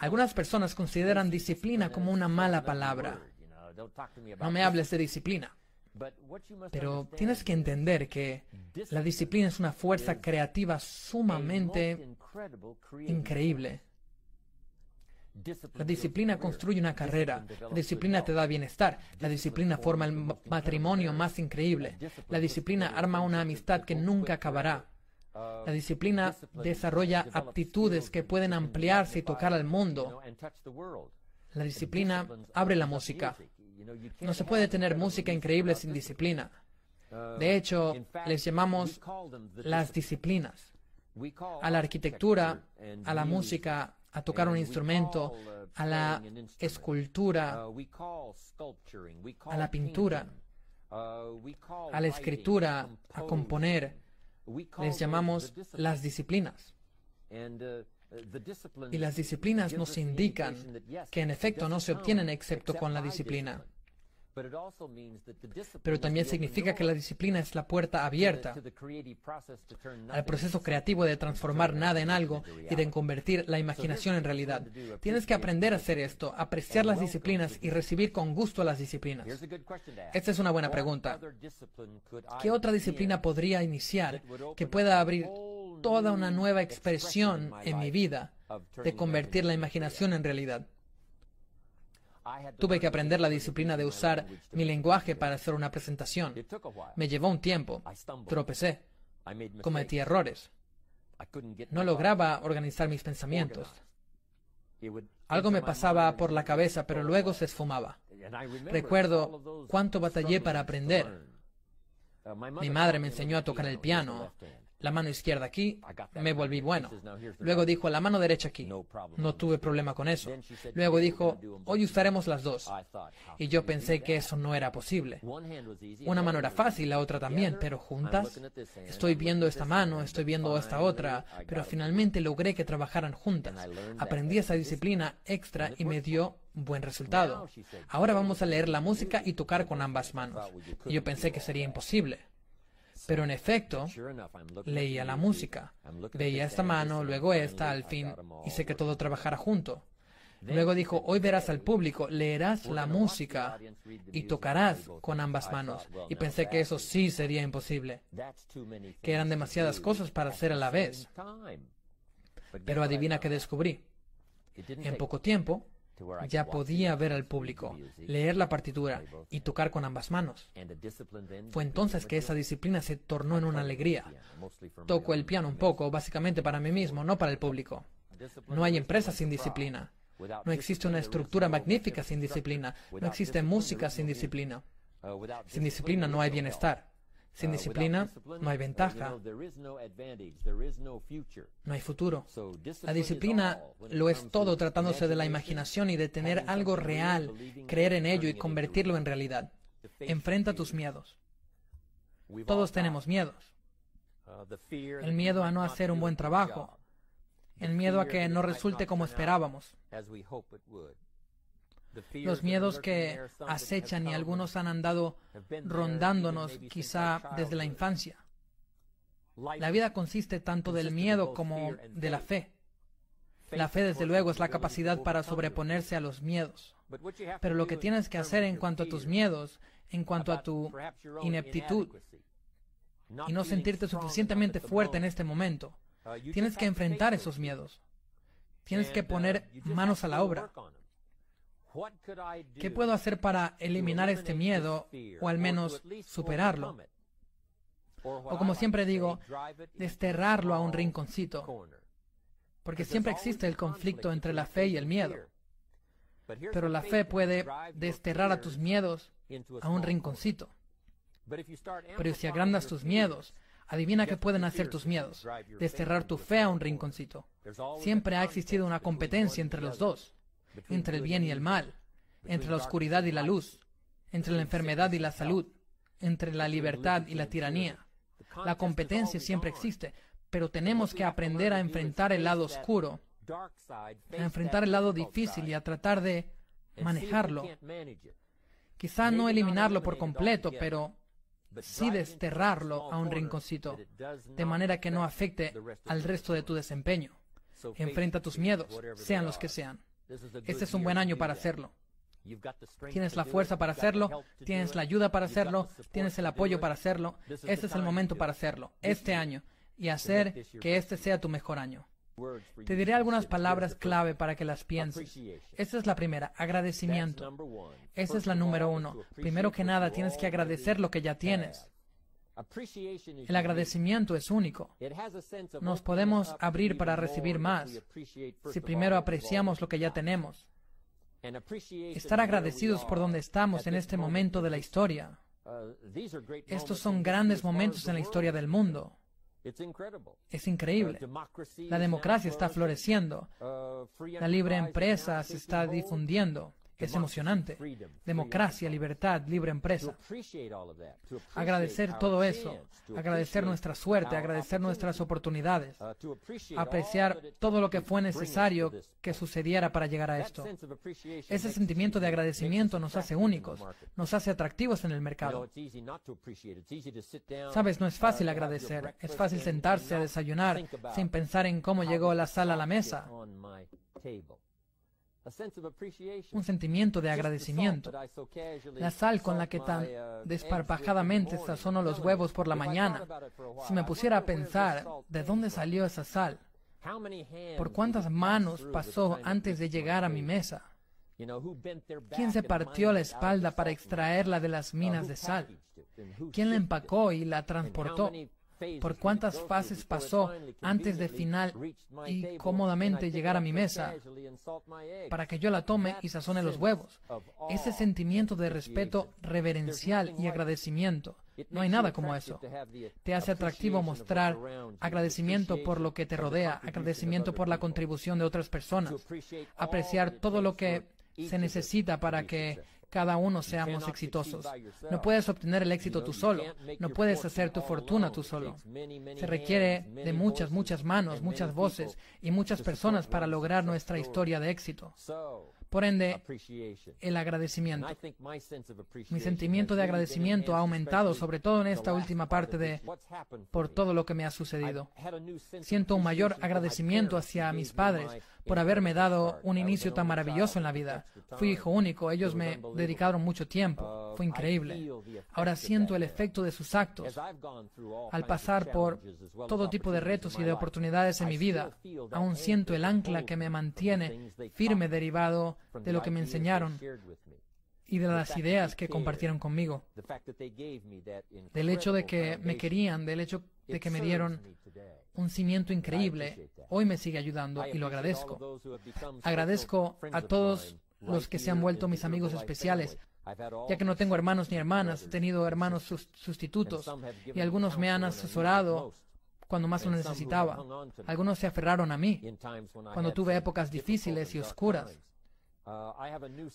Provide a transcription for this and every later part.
Algunas personas consideran disciplina como una mala palabra. No me hables de disciplina. Pero tienes que entender que la disciplina es una fuerza creativa sumamente increíble. La disciplina construye una carrera. La disciplina te da bienestar. La disciplina forma el ma- matrimonio más increíble. La disciplina arma una amistad que nunca acabará. La disciplina desarrolla aptitudes que pueden ampliarse y tocar al mundo. La disciplina abre la música. No se puede tener música increíble sin disciplina. De hecho, les llamamos las disciplinas. A la arquitectura, a la música, a tocar un instrumento, a la escultura, a la pintura, a la escritura, a componer. Les llamamos las disciplinas. Y las disciplinas nos indican que en efecto no se obtienen excepto con la disciplina. Pero también significa que la disciplina es la puerta abierta al proceso creativo de transformar nada en algo y de convertir la imaginación en realidad. Tienes que aprender a hacer esto, apreciar las disciplinas y recibir con gusto las disciplinas. Esta es una buena pregunta. ¿Qué otra disciplina podría iniciar que pueda abrir toda una nueva expresión en mi vida de convertir la imaginación en realidad? Tuve que aprender la disciplina de usar mi lenguaje para hacer una presentación. Me llevó un tiempo. Tropecé. Cometí errores. No lograba organizar mis pensamientos. Algo me pasaba por la cabeza, pero luego se esfumaba. Recuerdo cuánto batallé para aprender. Mi madre me enseñó a tocar el piano. La mano izquierda aquí, me volví bueno. Luego dijo la mano derecha aquí. No tuve problema con eso. Luego dijo, hoy usaremos las dos. Y yo pensé que eso no era posible. Una mano era fácil, la otra también, pero juntas. Estoy viendo esta mano, estoy viendo esta otra, pero finalmente logré que trabajaran juntas. Aprendí esa disciplina extra y me dio buen resultado. Ahora vamos a leer la música y tocar con ambas manos. Y yo pensé que sería imposible. Pero en efecto, leía la música. Veía esta mano, luego esta, al fin hice que todo trabajara junto. Luego dijo, hoy verás al público, leerás la música y tocarás con ambas manos. Y pensé que eso sí sería imposible, que eran demasiadas cosas para hacer a la vez. Pero adivina qué descubrí. En poco tiempo, ya podía ver al público, leer la partitura y tocar con ambas manos. Fue entonces que esa disciplina se tornó en una alegría. Toco el piano un poco, básicamente para mí mismo, no para el público. No hay empresa sin disciplina. No existe una estructura magnífica sin disciplina. No existe música sin disciplina. Sin disciplina no hay bienestar. Sin disciplina no hay ventaja, no hay futuro. La disciplina lo es todo tratándose de la imaginación y de tener algo real, creer en ello y convertirlo en realidad. Enfrenta tus miedos. Todos tenemos miedos. El miedo a no hacer un buen trabajo. El miedo a que no resulte como esperábamos. Los miedos que acechan y algunos han andado rondándonos quizá desde la infancia. La vida consiste tanto del miedo como de la fe. La fe, desde luego, es la capacidad para sobreponerse a los miedos. Pero lo que tienes que hacer en cuanto a tus miedos, en cuanto a tu ineptitud, y no sentirte suficientemente fuerte en este momento, tienes que enfrentar esos miedos. Tienes que poner manos a la obra. ¿Qué puedo hacer para eliminar este miedo o al menos superarlo? O como siempre digo, desterrarlo a un rinconcito. Porque siempre existe el conflicto entre la fe y el miedo. Pero la fe puede desterrar a tus miedos a un rinconcito. Pero si agrandas tus miedos, adivina qué pueden hacer tus miedos. Desterrar tu fe a un rinconcito. Siempre ha existido una competencia entre los dos entre el bien y el mal, entre la oscuridad y la luz, entre la enfermedad y la salud, entre la libertad y la tiranía. La competencia siempre existe, pero tenemos que aprender a enfrentar el lado oscuro, a enfrentar el lado difícil y a tratar de manejarlo. Quizá no eliminarlo por completo, pero sí desterrarlo a un rinconcito, de manera que no afecte al resto de tu desempeño. Enfrenta tus miedos, sean los que sean. Este es un buen año para hacerlo. Tienes la fuerza para hacerlo, tienes la ayuda para hacerlo, tienes el apoyo para hacerlo. Este es el momento para hacerlo, este año, y hacer que este sea tu mejor año. Te diré algunas palabras clave para que las pienses. Esta es la primera, agradecimiento. Esa es la número uno. Primero que nada, tienes que agradecer lo que ya tienes. El agradecimiento es único. Nos podemos abrir para recibir más si primero apreciamos lo que ya tenemos. Estar agradecidos por donde estamos en este momento de la historia. Estos son grandes momentos en la historia del mundo. Es increíble. La democracia está floreciendo. La libre empresa se está difundiendo. Es emocionante. Democracia, libertad, libre empresa. Agradecer todo eso. Agradecer nuestra suerte, agradecer nuestras oportunidades. Apreciar todo lo que fue necesario que sucediera para llegar a esto. Ese sentimiento de agradecimiento nos hace únicos, nos hace atractivos en el mercado. Sabes, no es fácil agradecer. Es fácil sentarse a desayunar sin pensar en cómo llegó la sal a la mesa un sentimiento de agradecimiento. La sal con la que tan desparpajadamente sazono los huevos por la mañana. Si me pusiera a pensar de dónde salió esa sal, por cuántas manos pasó antes de llegar a mi mesa, quién se partió la espalda para extraerla de las minas de sal, quién la empacó y la transportó, por cuántas fases pasó antes de final y cómodamente llegar a mi mesa para que yo la tome y sazone los huevos. Ese sentimiento de respeto reverencial y agradecimiento. No hay nada como eso. Te hace atractivo mostrar agradecimiento por lo que te rodea, agradecimiento por la contribución de otras personas, apreciar todo lo que se necesita para que cada uno seamos exitosos. No puedes obtener el éxito tú solo, no puedes hacer tu fortuna tú solo. Se requiere de muchas, muchas manos, muchas voces y muchas personas para lograr nuestra historia de éxito. Por ende, el agradecimiento. Mi sentimiento de agradecimiento ha aumentado, sobre todo en esta última parte de por todo lo que me ha sucedido. Siento un mayor agradecimiento hacia mis padres por haberme dado un inicio tan maravilloso en la vida. Fui hijo único, ellos me dedicaron mucho tiempo. Fue increíble. Ahora siento el efecto de sus actos. Al pasar por todo tipo de retos y de oportunidades en mi vida, aún siento el ancla que me mantiene firme derivado de lo que me enseñaron y de las ideas que compartieron conmigo, del hecho de que me querían, del hecho de que me dieron un cimiento increíble, hoy me sigue ayudando y lo agradezco. Agradezco a todos los que se han vuelto mis amigos especiales, Ya que no tengo hermanos ni hermanas, he tenido hermanos sustitutos y algunos me han asesorado cuando más lo necesitaba. Algunos se aferraron a mí cuando tuve épocas difíciles y oscuras.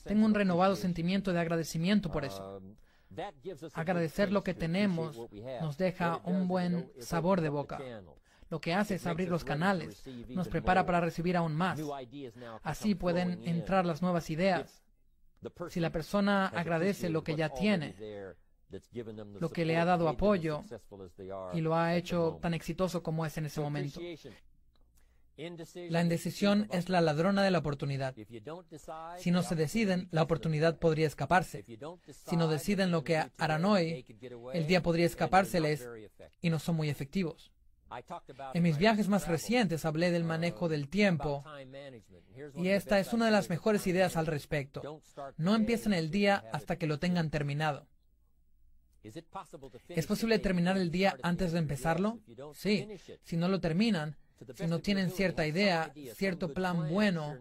Tengo un renovado sentimiento de agradecimiento por eso. Agradecer lo que tenemos nos deja un buen sabor de boca. Lo que hace es abrir los canales, nos prepara para recibir aún más. Así pueden entrar las nuevas ideas. Si la persona agradece lo que ya tiene, lo que le ha dado apoyo y lo ha hecho tan exitoso como es en ese momento. La indecisión es la ladrona de la oportunidad. Si no se deciden, la oportunidad podría escaparse. Si no deciden lo que harán hoy, el día podría escapárseles y no son muy efectivos. En mis viajes más recientes hablé del manejo del tiempo y esta es una de las mejores ideas al respecto. No empiecen el día hasta que lo tengan terminado. ¿Es posible terminar el día antes de empezarlo? Sí. Si no lo terminan, si no tienen cierta idea, cierto plan bueno,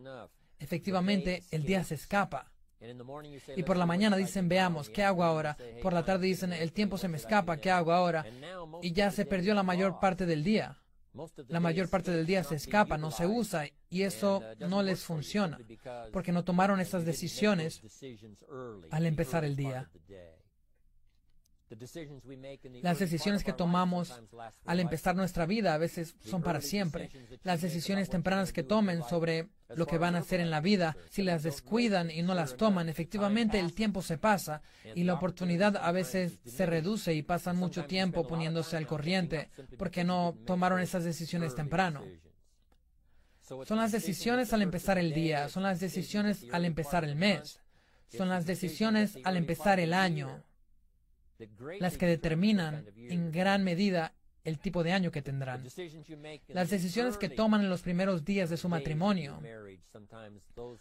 efectivamente el día se escapa. Y por la mañana dicen, veamos, ¿qué hago ahora? Por la tarde dicen, el tiempo se me escapa, ¿qué hago ahora? Y ya se perdió la mayor parte del día. La mayor parte del día se escapa, no se usa, y eso no les funciona, porque no tomaron esas decisiones al empezar el día. Las decisiones que tomamos al empezar nuestra vida a veces son para siempre. Las decisiones tempranas que tomen sobre lo que van a hacer en la vida, si las descuidan y no las toman, efectivamente el tiempo se pasa y la oportunidad a veces se reduce y pasan mucho tiempo poniéndose al corriente porque no tomaron esas decisiones temprano. Son las decisiones al empezar el día, son las decisiones al empezar el mes, son las decisiones al empezar el año, las que determinan en gran medida el tipo de año que tendrán. Las decisiones que toman en los primeros días de su matrimonio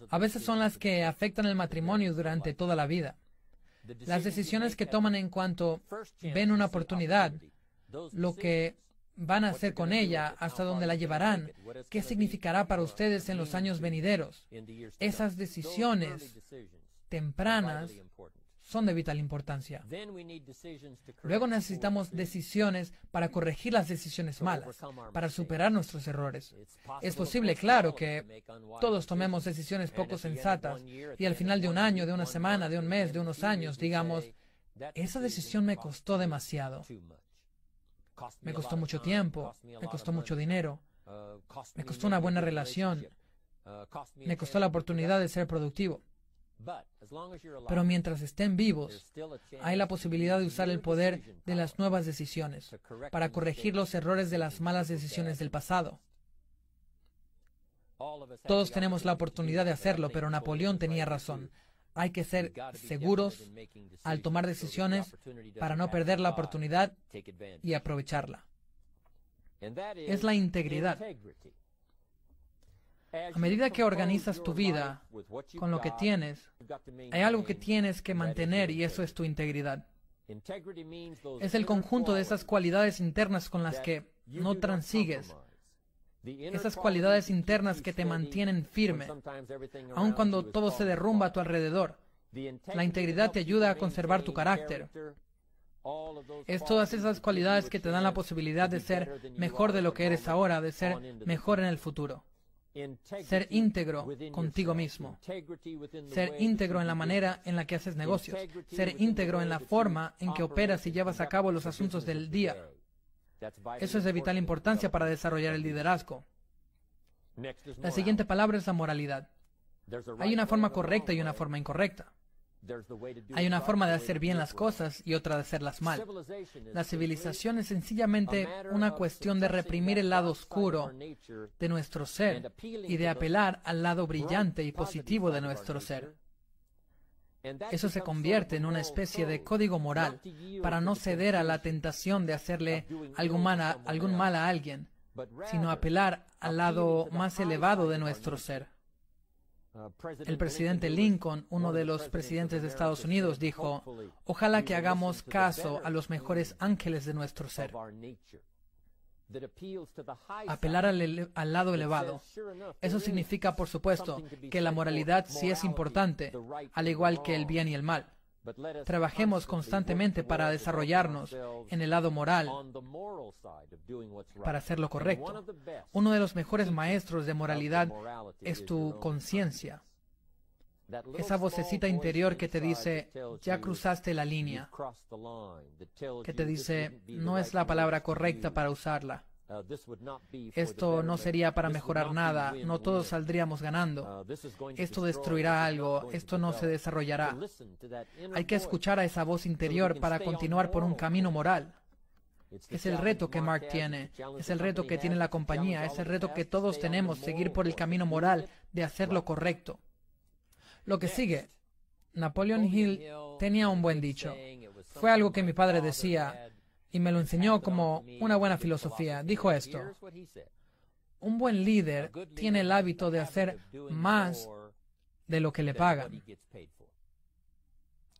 a veces son las que afectan el matrimonio durante toda la vida. Las decisiones que toman en cuanto ven una oportunidad, lo que van a hacer con ella, hasta dónde la llevarán, qué significará para ustedes en los años venideros. Esas decisiones tempranas son de vital importancia. Luego necesitamos decisiones para corregir las decisiones malas, para superar nuestros errores. Es posible, claro, que todos tomemos decisiones poco sensatas y al final de un año, de una semana, de un mes, de unos años, digamos, esa decisión me costó demasiado. Me costó mucho tiempo, me costó mucho dinero, me costó una buena relación, me costó la oportunidad de ser productivo. Pero mientras estén vivos, hay la posibilidad de usar el poder de las nuevas decisiones para corregir los errores de las malas decisiones del pasado. Todos tenemos la oportunidad de hacerlo, pero Napoleón tenía razón. Hay que ser seguros al tomar decisiones para no perder la oportunidad y aprovecharla. Es la integridad. A medida que organizas tu vida con lo que tienes, hay algo que tienes que mantener y eso es tu integridad. Es el conjunto de esas cualidades internas con las que no transigues. Esas cualidades internas que te mantienen firme, aun cuando todo se derrumba a tu alrededor. La integridad te ayuda a conservar tu carácter. Es todas esas cualidades que te dan la posibilidad de ser mejor de lo que eres ahora, de ser mejor en el futuro ser íntegro contigo mismo, ser íntegro en la manera en la que haces negocios, ser íntegro en la forma en que operas y llevas a cabo los asuntos del día. Eso es de vital importancia para desarrollar el liderazgo. La siguiente palabra es la moralidad. Hay una forma correcta y una forma incorrecta. Hay una forma de hacer bien las cosas y otra de hacerlas mal. La civilización es sencillamente una cuestión de reprimir el lado oscuro de nuestro ser y de apelar al lado brillante y positivo de nuestro ser. Eso se convierte en una especie de código moral para no ceder a la tentación de hacerle algún mal a, algún mal a alguien, sino apelar al lado más elevado de nuestro ser. El presidente Lincoln, uno de los presidentes de Estados Unidos, dijo, ojalá que hagamos caso a los mejores ángeles de nuestro ser. Apelar al, al, lado elevado. Eso significa, por supuesto, que la moralidad sí es importante, al igual que el bien y el mal. Trabajemos constantemente para desarrollarnos en el lado moral, para hacer lo correcto. Uno de los mejores maestros de moralidad es tu conciencia. Esa vocecita interior que te dice, ya cruzaste la línea, que te dice, no es la palabra correcta para usarla. Esto no sería para mejorar nada, no todos saldríamos ganando. Esto destruirá algo, esto no se desarrollará. Hay que escuchar a esa voz interior para continuar por un camino moral. Es el reto que Mark tiene, es el reto que tiene la compañía, es el reto que todos tenemos, seguir por el camino moral de hacer lo correcto. Lo que sigue, Napoleon Hill tenía un buen dicho. Fue algo que mi padre decía, y me lo enseñó como una buena filosofía. Dijo esto, un buen líder tiene el hábito de hacer más de lo que le pagan.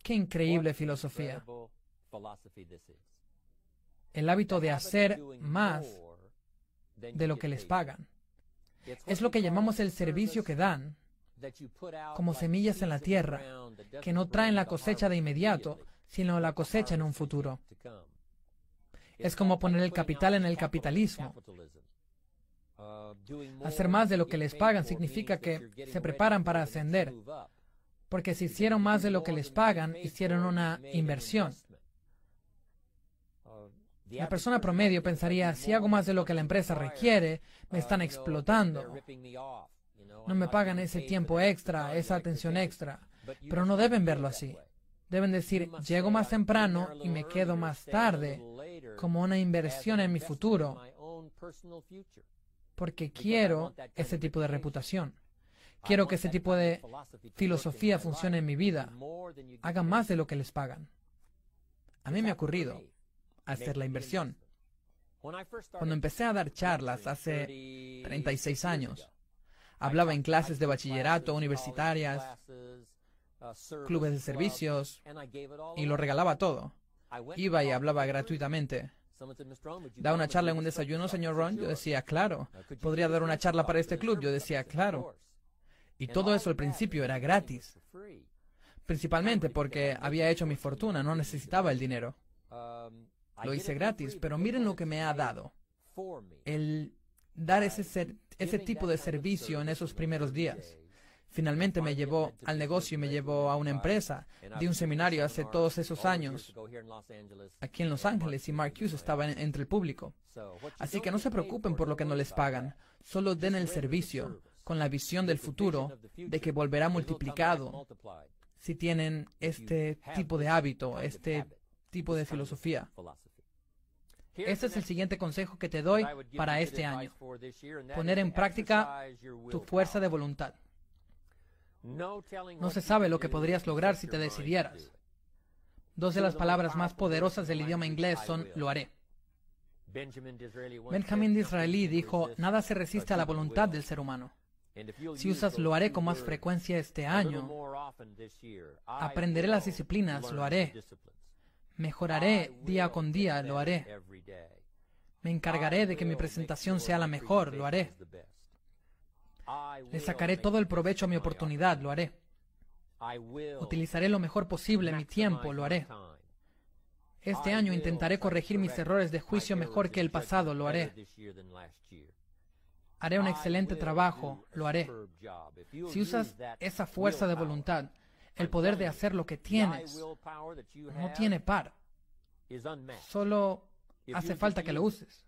Qué increíble filosofía. El hábito de hacer más de lo que les pagan. Es lo que llamamos el servicio que dan, como semillas en la tierra, que no traen la cosecha de inmediato, sino la cosecha en un futuro. Es como poner el capital en el capitalismo. Hacer más de lo que les pagan significa que se preparan para ascender, porque si hicieron más de lo que les pagan, hicieron una inversión. La persona promedio pensaría, si hago más de lo que la empresa requiere, me están explotando. No me pagan ese tiempo extra, esa atención extra. Pero no deben verlo así. Deben decir, llego más temprano y me quedo más tarde como una inversión en mi futuro, porque quiero ese tipo de reputación. Quiero que ese tipo de filosofía funcione en mi vida. Hagan más de lo que les pagan. A mí me ha ocurrido hacer la inversión. Cuando empecé a dar charlas hace 36 años, hablaba en clases de bachillerato, universitarias, clubes de servicios, y lo regalaba todo. Iba y hablaba gratuitamente. ¿Da una charla en un desayuno, señor Ron? Yo decía, claro. ¿Podría dar una charla para este club? Yo decía, claro. Y todo eso al principio era gratis. Principalmente porque había hecho mi fortuna, no necesitaba el dinero. Lo hice gratis, pero miren lo que me ha dado. El dar ese, ese tipo de servicio en esos primeros días. Finalmente me llevó al negocio y me llevó a una empresa. Di un seminario hace todos esos años aquí en Los Ángeles y Mark Hughes estaba entre el público. Así que no se preocupen por lo que no les pagan. Solo den el servicio con la visión del futuro de que volverá multiplicado si tienen este tipo de hábito, este tipo de filosofía. Este es el siguiente consejo que te doy para este año. Poner en práctica tu fuerza de voluntad. No se sabe lo que podrías lograr si te decidieras. Dos de las palabras más poderosas del idioma inglés son lo haré. Benjamin Disraeli dijo, nada se resiste a la voluntad del ser humano. Si usas lo haré con más frecuencia este año, aprenderé las disciplinas, lo haré. Mejoraré día con día, lo haré. Me encargaré de que mi presentación sea la mejor, lo haré. Le sacaré todo el provecho a mi oportunidad, lo haré. Utilizaré lo mejor posible mi tiempo, lo haré. Este año intentaré corregir mis errores de juicio mejor que el pasado, lo haré. Haré un excelente trabajo, lo haré. Si usas esa fuerza de voluntad, el poder de hacer lo que tienes, no tiene par. Solo hace falta que lo uses.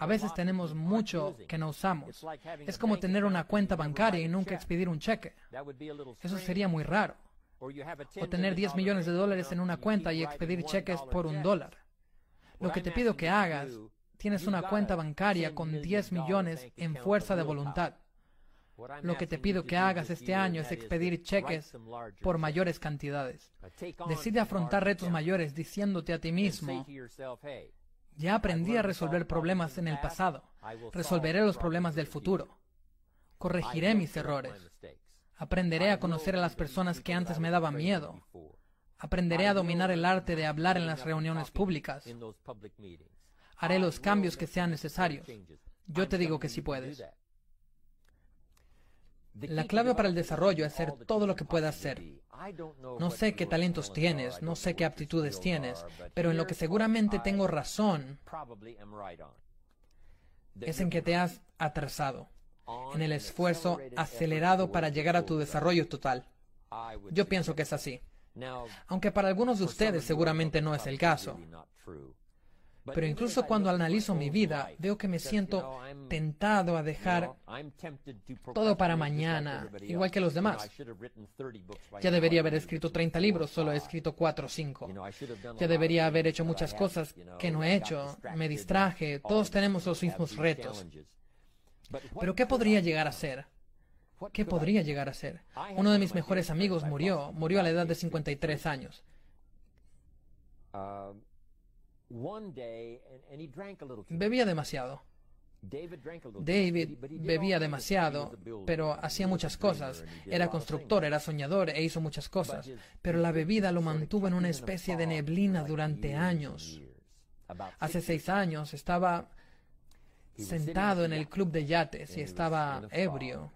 A veces tenemos mucho que no usamos. Es como tener una cuenta bancaria y nunca expedir un cheque. Eso sería muy raro. O tener 10 millones de dólares en una cuenta y expedir cheques por un dólar. Lo que te pido que hagas, tienes una cuenta bancaria con 10 millones en fuerza de voluntad. Lo que te pido que hagas este año es expedir cheques por mayores cantidades. Decide afrontar retos mayores diciéndote a ti mismo, ya aprendí a resolver problemas en el pasado. Resolveré los problemas del futuro. Corregiré mis errores. Aprenderé a conocer a las personas que antes me daban miedo. Aprenderé a dominar el arte de hablar en las reuniones públicas. Haré los cambios que sean necesarios. Yo te digo que sí puedes. La clave para el desarrollo es hacer todo lo que puedas hacer. No sé qué talentos tienes, no sé qué aptitudes tienes, pero en lo que seguramente tengo razón es en que te has atrasado, en el esfuerzo acelerado para llegar a tu desarrollo total. Yo pienso que es así. Aunque para algunos de ustedes seguramente no es el caso. Pero incluso cuando analizo mi vida, veo que me siento tentado a dejar todo para mañana, igual que los demás. Ya debería haber escrito 30 libros, solo he escrito 4 o 5. Ya debería haber hecho muchas cosas que no he hecho, me distraje, todos tenemos los mismos retos. Pero ¿qué podría llegar a ser? ¿Qué podría llegar a ser? Uno de mis mejores amigos murió, murió a la edad de 53 años. Bebía demasiado. David bebía demasiado, pero hacía muchas cosas. Era constructor, era soñador e hizo muchas cosas. Pero la bebida lo mantuvo en una especie de neblina durante años. Hace seis años estaba sentado en el club de yates y estaba ebrio.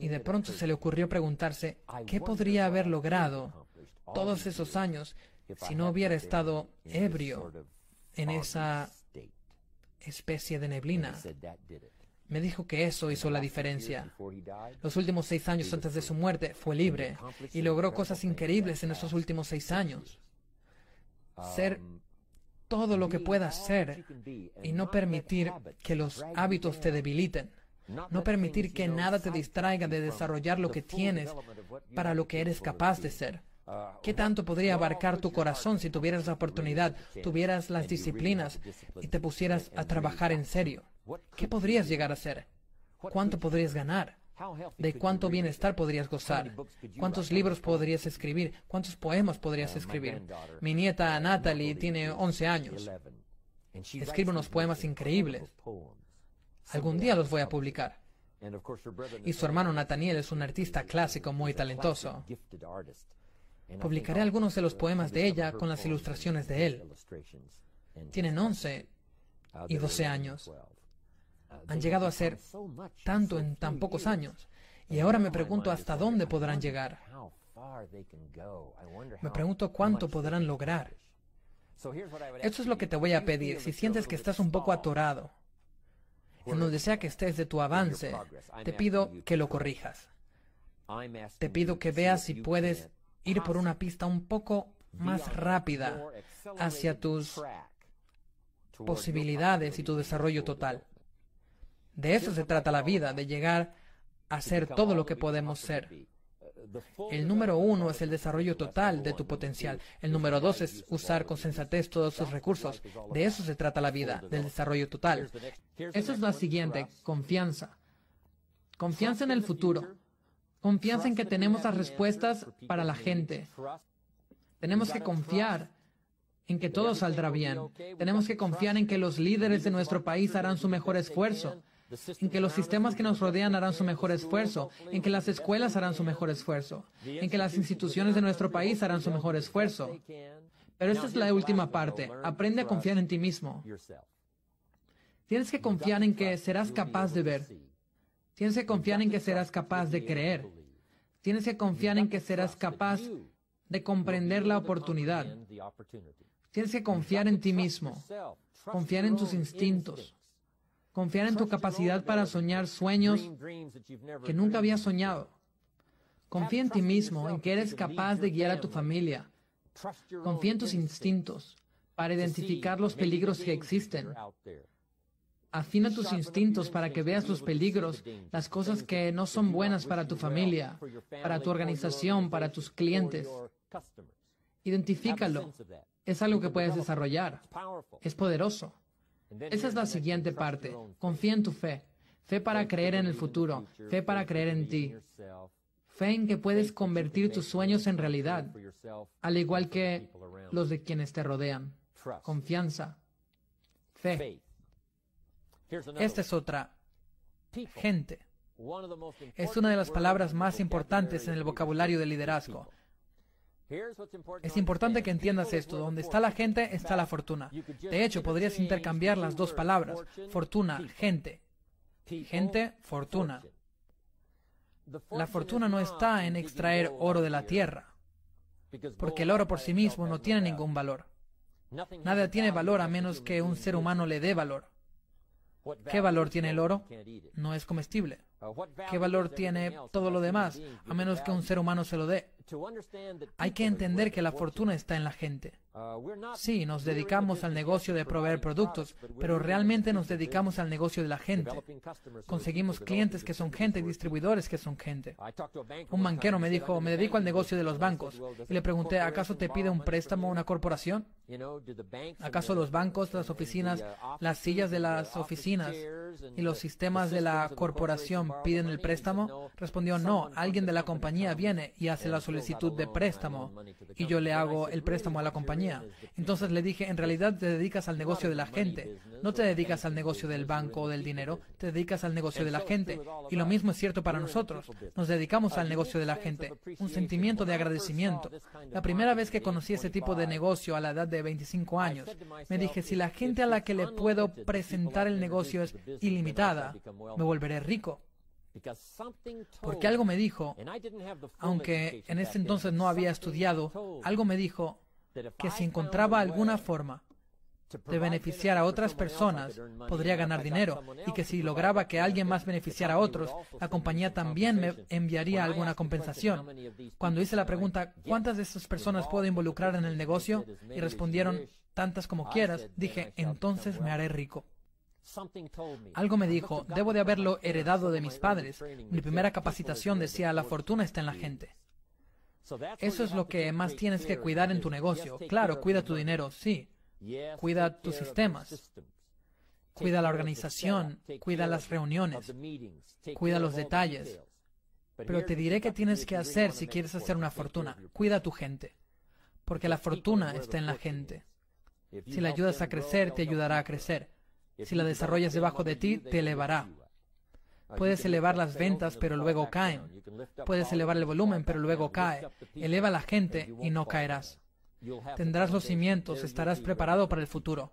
Y de pronto se le ocurrió preguntarse qué podría haber logrado todos esos años si no hubiera estado ebrio en esa especie de neblina. Me dijo que eso hizo la diferencia. Los últimos seis años antes de su muerte fue libre y logró cosas increíbles en esos últimos seis años. Ser todo lo que puedas ser y no permitir que los hábitos te debiliten. No permitir que nada te distraiga de desarrollar lo que tienes para lo que eres capaz de ser. ¿Qué tanto podría abarcar tu corazón si tuvieras la oportunidad, tuvieras las disciplinas y te pusieras a trabajar en serio? ¿Qué podrías llegar a ser? ¿Cuánto podrías ganar? ¿De cuánto bienestar podrías gozar? ¿Cuántos libros podrías escribir? ¿Cuántos poemas podrías escribir? Mi nieta Natalie tiene 11 años. Escribe unos poemas increíbles. Algún día los voy a publicar. Y su hermano Nathaniel es un artista clásico muy talentoso. Publicaré algunos de los poemas de ella con las ilustraciones de él. Tienen 11 y 12 años. Han llegado a ser tanto en tan pocos años. Y ahora me pregunto hasta dónde podrán llegar. Me pregunto cuánto podrán lograr. Esto es lo que te voy a pedir. Si sientes que estás un poco atorado, en donde sea que estés de tu avance, te pido que lo corrijas. Te pido que veas si puedes ir por una pista un poco más rápida hacia tus posibilidades y tu desarrollo total. De eso se trata la vida, de llegar a ser todo lo que podemos ser. El número uno es el desarrollo total de tu potencial. El número dos es usar con sensatez todos tus recursos. De eso se trata la vida, del desarrollo total. Eso es la siguiente, confianza. Confianza en el futuro. Confianza en que tenemos las respuestas para la gente. Tenemos que confiar en que todo saldrá bien. Tenemos que confiar en que los líderes de nuestro país harán su mejor esfuerzo, en que los sistemas que nos rodean harán su mejor esfuerzo, en que las escuelas harán su mejor esfuerzo, en que las instituciones de nuestro país harán su mejor esfuerzo. Pero esta es la última parte. Aprende a confiar en ti mismo. Tienes que confiar en que serás capaz de ver. Tienes que confiar en que serás capaz de creer. Tienes que confiar en que serás capaz de comprender la oportunidad. Tienes que confiar en ti mismo, confiar en tus instintos, confiar en tu capacidad para soñar sueños que nunca habías soñado. Confía en ti mismo, en que eres capaz de guiar a tu familia. Confía en tus instintos para identificar los peligros que existen. Afina tus instintos para que veas los peligros, las cosas que no son buenas para tu familia, para tu organización, para tus clientes. Identifícalo. Es algo que puedes desarrollar. Es poderoso. Esa es la siguiente parte. Confía en tu fe. Fe para creer en el futuro. Fe para creer en ti. Fe en que puedes convertir tus sueños en realidad, al igual que los de quienes te rodean. Confianza. Fe. Esta es otra. Gente. Es una de las palabras más importantes en el vocabulario del liderazgo. Es importante que entiendas esto. Donde está la gente, está la fortuna. De hecho, podrías intercambiar las dos palabras. Fortuna, gente. Gente, fortuna. La fortuna no está en extraer oro de la tierra, porque el oro por sí mismo no tiene ningún valor. Nada tiene valor a menos que un ser humano le dé valor. ¿Qué valor tiene el oro? No es comestible. ¿Qué valor tiene todo lo demás a menos que un ser humano se lo dé? Hay que entender que la fortuna está en la gente. Sí, nos dedicamos al negocio de proveer productos, pero realmente nos dedicamos al negocio de la gente. Conseguimos clientes que son gente y distribuidores que son gente. Un banquero me dijo, me dedico al negocio de los bancos. Y le pregunté, ¿acaso te pide un préstamo una corporación? ¿Acaso los bancos, las oficinas, las sillas de las oficinas y los sistemas de la corporación piden el préstamo? Respondió, no, alguien de la compañía viene y hace la solicitud de préstamo y yo le hago el préstamo a la compañía. Entonces le dije, en realidad te dedicas al negocio de la gente, no te dedicas al negocio del banco o del dinero, te dedicas al negocio de la gente. Y lo mismo es cierto para nosotros, nos dedicamos al negocio de la gente, un sentimiento de agradecimiento. La primera vez que conocí ese tipo de negocio a la edad de 25 años, me dije, si la gente a la que le puedo presentar el negocio es ilimitada, me volveré rico. Porque algo me dijo, aunque en ese entonces no había estudiado, algo me dijo que si encontraba alguna forma de beneficiar a otras personas, podría ganar dinero y que si lograba que alguien más beneficiara a otros, la compañía también me enviaría alguna compensación. Cuando hice la pregunta, ¿cuántas de esas personas puedo involucrar en el negocio? Y respondieron, tantas como quieras, dije, entonces me haré rico. Algo me dijo, debo de haberlo heredado de mis padres. Mi primera capacitación decía, la fortuna está en la gente. Eso es lo que más tienes que cuidar en tu negocio. Claro, cuida tu dinero, sí. Cuida tus sistemas. Cuida la organización. Cuida las reuniones. Cuida los detalles. Pero te diré qué tienes que hacer si quieres hacer una fortuna. Cuida a tu gente. Porque la fortuna está en la gente. Si la ayudas a crecer, te ayudará a crecer. Si la desarrollas debajo de ti, te elevará. Puedes elevar las ventas, pero luego caen. Puedes elevar el volumen, pero luego cae. Eleva a la gente y no caerás. Tendrás los cimientos, estarás preparado para el futuro.